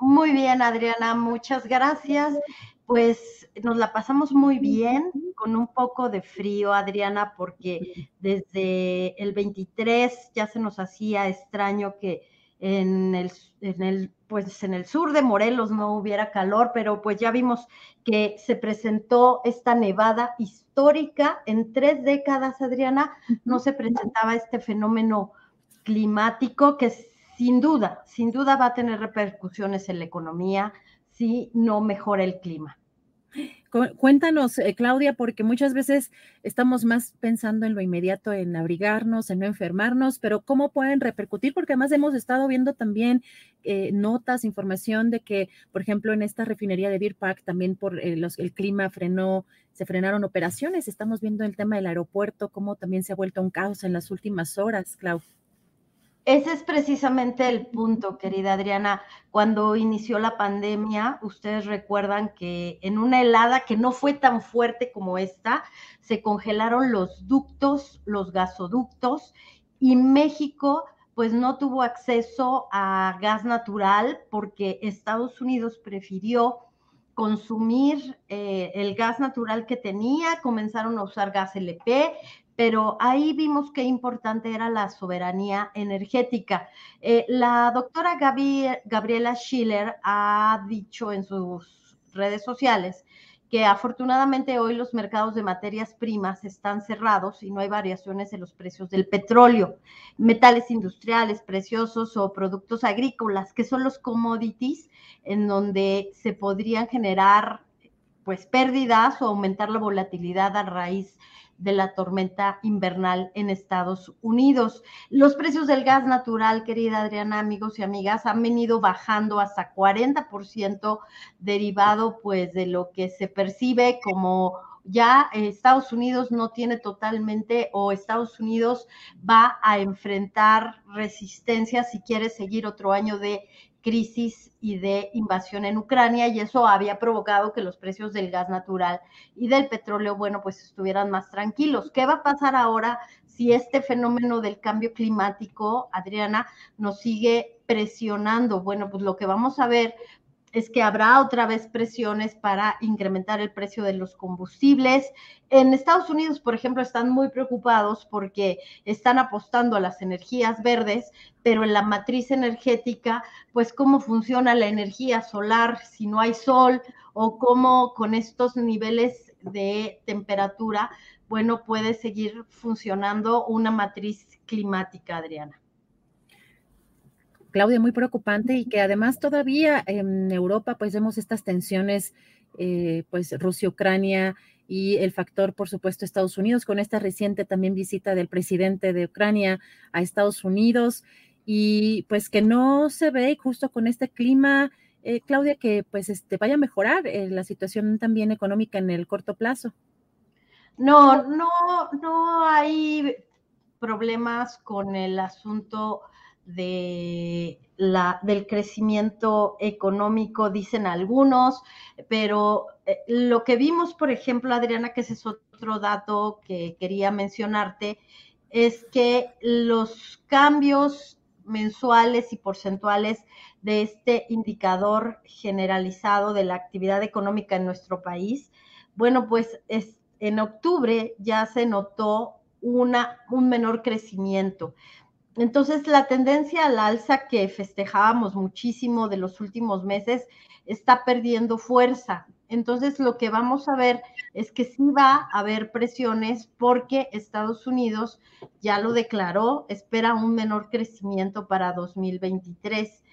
Muy bien, Adriana, muchas gracias. Pues nos la pasamos muy bien, con un poco de frío, Adriana, porque desde el 23 ya se nos hacía extraño que en el, en el, pues en el sur de Morelos no hubiera calor, pero pues ya vimos que se presentó esta nevada histórica en tres décadas, Adriana, no se presentaba este fenómeno climático que sin duda, sin duda va a tener repercusiones en la economía si no mejora el clima. Cuéntanos, eh, Claudia, porque muchas veces estamos más pensando en lo inmediato, en abrigarnos, en no enfermarnos, pero ¿cómo pueden repercutir? Porque además hemos estado viendo también eh, notas, información de que, por ejemplo, en esta refinería de Beer Park también por eh, el clima frenó, se frenaron operaciones. Estamos viendo el tema del aeropuerto, cómo también se ha vuelto un caos en las últimas horas, Claudia. Ese es precisamente el punto, querida Adriana. Cuando inició la pandemia, ustedes recuerdan que en una helada que no fue tan fuerte como esta, se congelaron los ductos, los gasoductos, y México pues no tuvo acceso a gas natural porque Estados Unidos prefirió consumir eh, el gas natural que tenía, comenzaron a usar gas LP, pero ahí vimos qué importante era la soberanía energética. Eh, la doctora Gabriela Schiller ha dicho en sus redes sociales que afortunadamente hoy los mercados de materias primas están cerrados y no hay variaciones en los precios del petróleo, metales industriales, preciosos o productos agrícolas, que son los commodities en donde se podrían generar pues pérdidas o aumentar la volatilidad a raíz de la tormenta invernal en Estados Unidos. Los precios del gas natural, querida Adriana, amigos y amigas, han venido bajando hasta 40% derivado pues de lo que se percibe como ya Estados Unidos no tiene totalmente o Estados Unidos va a enfrentar resistencia si quiere seguir otro año de crisis y de invasión en Ucrania y eso había provocado que los precios del gas natural y del petróleo, bueno, pues estuvieran más tranquilos. ¿Qué va a pasar ahora si este fenómeno del cambio climático, Adriana, nos sigue presionando? Bueno, pues lo que vamos a ver es que habrá otra vez presiones para incrementar el precio de los combustibles. En Estados Unidos, por ejemplo, están muy preocupados porque están apostando a las energías verdes, pero en la matriz energética, pues cómo funciona la energía solar si no hay sol o cómo con estos niveles de temperatura, bueno, puede seguir funcionando una matriz climática, Adriana. Claudia, muy preocupante y que además todavía en Europa pues vemos estas tensiones, eh, pues Rusia-Ucrania y el factor, por supuesto, Estados Unidos, con esta reciente también visita del presidente de Ucrania a Estados Unidos y pues que no se ve justo con este clima, eh, Claudia, que pues este, vaya a mejorar eh, la situación también económica en el corto plazo. No, no, no hay problemas con el asunto de la, del crecimiento económico, dicen algunos, pero eh, lo que vimos, por ejemplo, Adriana, que ese es otro dato que quería mencionarte, es que los cambios mensuales y porcentuales de este indicador generalizado de la actividad económica en nuestro país, bueno, pues en octubre ya se notó una, un menor crecimiento. Entonces, la tendencia al alza que festejábamos muchísimo de los últimos meses está perdiendo fuerza. Entonces, lo que vamos a ver es que sí va a haber presiones porque Estados Unidos ya lo declaró, espera un menor crecimiento para 2023.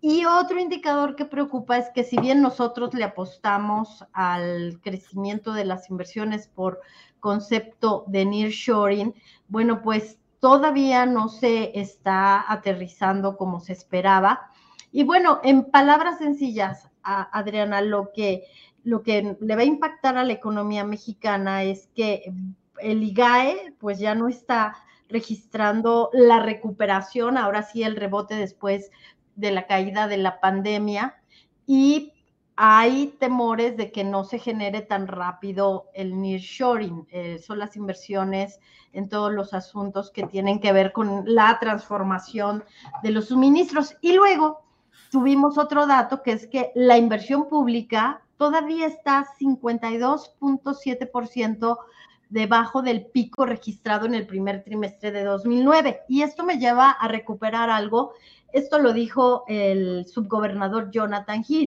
Y otro indicador que preocupa es que si bien nosotros le apostamos al crecimiento de las inversiones por concepto de nearshoring, bueno, pues todavía no se está aterrizando como se esperaba. Y bueno, en palabras sencillas, Adriana, lo que lo que le va a impactar a la economía mexicana es que el IGAE pues ya no está registrando la recuperación, ahora sí el rebote después de la caída de la pandemia y hay temores de que no se genere tan rápido el nearshoring, eh, son las inversiones en todos los asuntos que tienen que ver con la transformación de los suministros. Y luego tuvimos otro dato que es que la inversión pública todavía está 52.7% debajo del pico registrado en el primer trimestre de 2009. Y esto me lleva a recuperar algo. Esto lo dijo el subgobernador Jonathan Heath.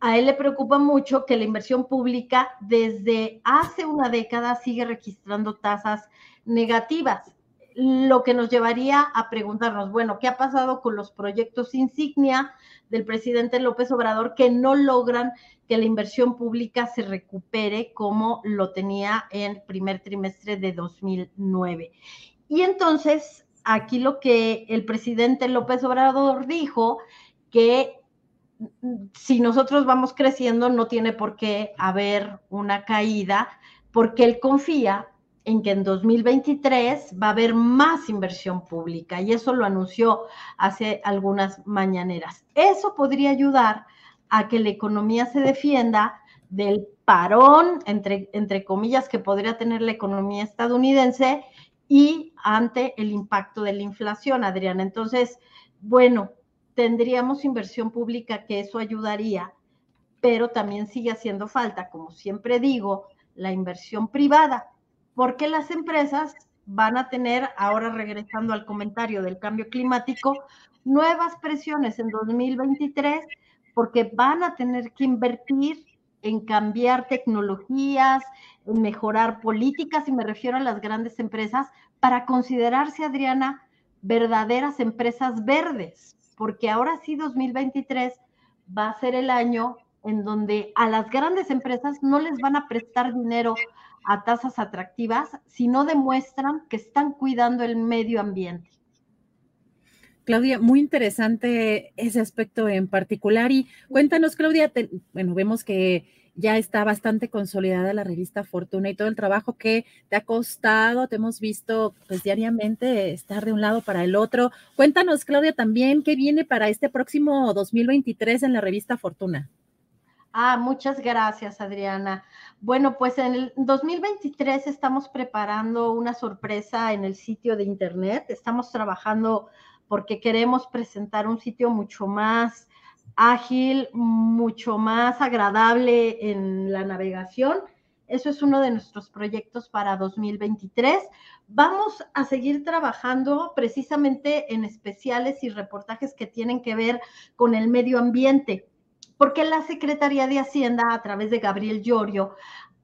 a él le preocupa mucho que la inversión pública desde hace una década sigue registrando tasas negativas, lo que nos llevaría a preguntarnos, bueno, ¿qué ha pasado con los proyectos insignia del presidente López Obrador que no logran que la inversión pública se recupere como lo tenía en primer trimestre de 2009? Y entonces, aquí lo que el presidente López Obrador dijo, que si nosotros vamos creciendo no tiene por qué haber una caída, porque él confía en que en 2023 va a haber más inversión pública y eso lo anunció hace algunas mañaneras. Eso podría ayudar a que la economía se defienda del parón, entre, entre comillas, que podría tener la economía estadounidense y ante el impacto de la inflación, Adriana. Entonces, bueno, tendríamos inversión pública que eso ayudaría, pero también sigue haciendo falta, como siempre digo, la inversión privada porque las empresas van a tener, ahora regresando al comentario del cambio climático, nuevas presiones en 2023 porque van a tener que invertir en cambiar tecnologías, en mejorar políticas, y me refiero a las grandes empresas, para considerarse, Adriana, verdaderas empresas verdes, porque ahora sí 2023 va a ser el año en donde a las grandes empresas no les van a prestar dinero a tasas atractivas si no demuestran que están cuidando el medio ambiente. Claudia, muy interesante ese aspecto en particular. Y cuéntanos, Claudia, bueno, vemos que ya está bastante consolidada la revista Fortuna y todo el trabajo que te ha costado, te hemos visto pues diariamente estar de un lado para el otro. Cuéntanos, Claudia, también qué viene para este próximo 2023 en la revista Fortuna. Ah, muchas gracias, Adriana. Bueno, pues en el 2023 estamos preparando una sorpresa en el sitio de internet. Estamos trabajando porque queremos presentar un sitio mucho más ágil, mucho más agradable en la navegación. Eso es uno de nuestros proyectos para 2023. Vamos a seguir trabajando precisamente en especiales y reportajes que tienen que ver con el medio ambiente porque la Secretaría de Hacienda, a través de Gabriel Llorio,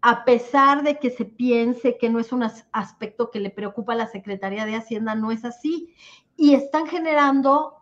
a pesar de que se piense que no es un aspecto que le preocupa a la Secretaría de Hacienda, no es así. Y están generando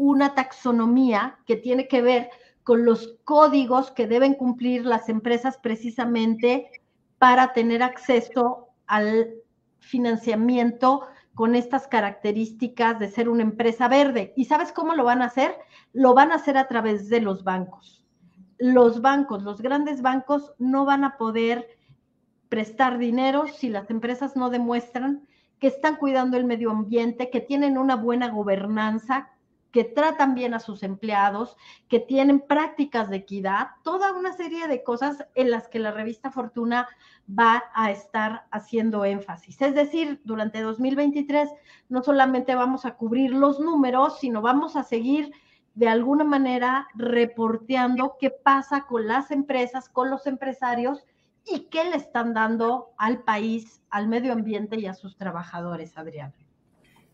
una taxonomía que tiene que ver con los códigos que deben cumplir las empresas precisamente para tener acceso al financiamiento con estas características de ser una empresa verde. ¿Y sabes cómo lo van a hacer? Lo van a hacer a través de los bancos. Los bancos, los grandes bancos no van a poder prestar dinero si las empresas no demuestran que están cuidando el medio ambiente, que tienen una buena gobernanza, que tratan bien a sus empleados, que tienen prácticas de equidad, toda una serie de cosas en las que la revista Fortuna va a estar haciendo énfasis. Es decir, durante 2023 no solamente vamos a cubrir los números, sino vamos a seguir de alguna manera reporteando qué pasa con las empresas, con los empresarios y qué le están dando al país, al medio ambiente y a sus trabajadores, Adriana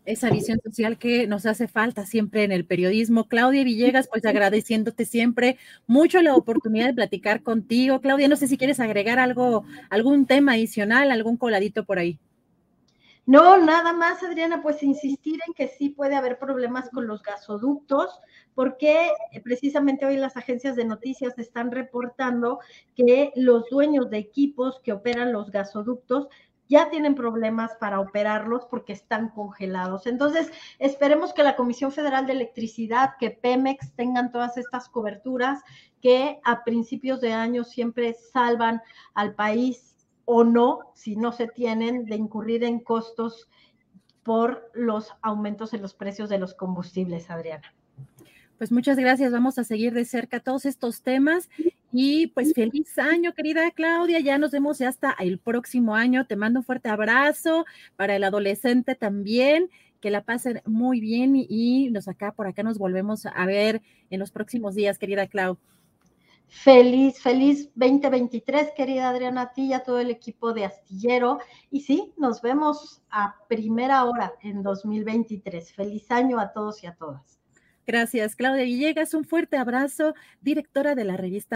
esa visión social que nos hace falta siempre en el periodismo. Claudia Villegas, pues agradeciéndote siempre mucho la oportunidad de platicar contigo. Claudia, no sé si quieres agregar algo, algún tema adicional, algún coladito por ahí. No, nada más, Adriana, pues insistir en que sí puede haber problemas con los gasoductos, porque eh, precisamente hoy las agencias de noticias están reportando que los dueños de equipos que operan los gasoductos ya tienen problemas para operarlos porque están congelados. Entonces, esperemos que la Comisión Federal de Electricidad, que Pemex tengan todas estas coberturas que a principios de año siempre salvan al país o no, si no se tienen, de incurrir en costos por los aumentos en los precios de los combustibles, Adriana. Pues muchas gracias. Vamos a seguir de cerca todos estos temas y pues feliz año, querida Claudia. Ya nos vemos hasta el próximo año. Te mando un fuerte abrazo para el adolescente también. Que la pasen muy bien y, nos acá por acá nos volvemos a ver en los próximos días, querida Clau. Feliz, feliz 2023, querida Adriana, a ti y a todo el equipo de Astillero. Y sí, nos vemos a primera hora en 2023. Feliz año a todos y a todas. Gracias, Claudia Villegas. Un fuerte abrazo, directora de la revista